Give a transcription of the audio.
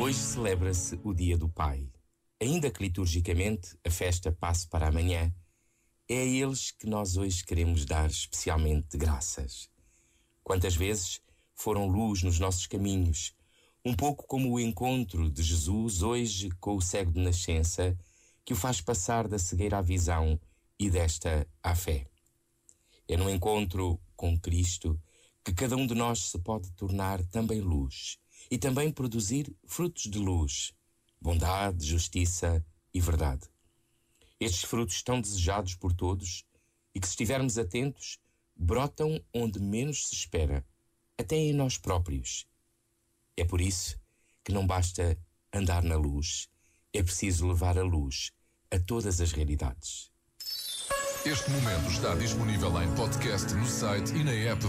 Hoje celebra-se o Dia do Pai. Ainda que liturgicamente a festa passe para amanhã, é a eles que nós hoje queremos dar especialmente graças. Quantas vezes foram luz nos nossos caminhos, um pouco como o encontro de Jesus hoje com o cego de nascença, que o faz passar da cegueira à visão e desta à fé. É no encontro com Cristo que cada um de nós se pode tornar também luz e também produzir frutos de luz, bondade, justiça e verdade. Estes frutos tão desejados por todos e que, se estivermos atentos, brotam onde menos se espera, até em nós próprios. É por isso que não basta andar na luz, é preciso levar a luz a todas as realidades. Este momento está disponível em podcast no site e na app da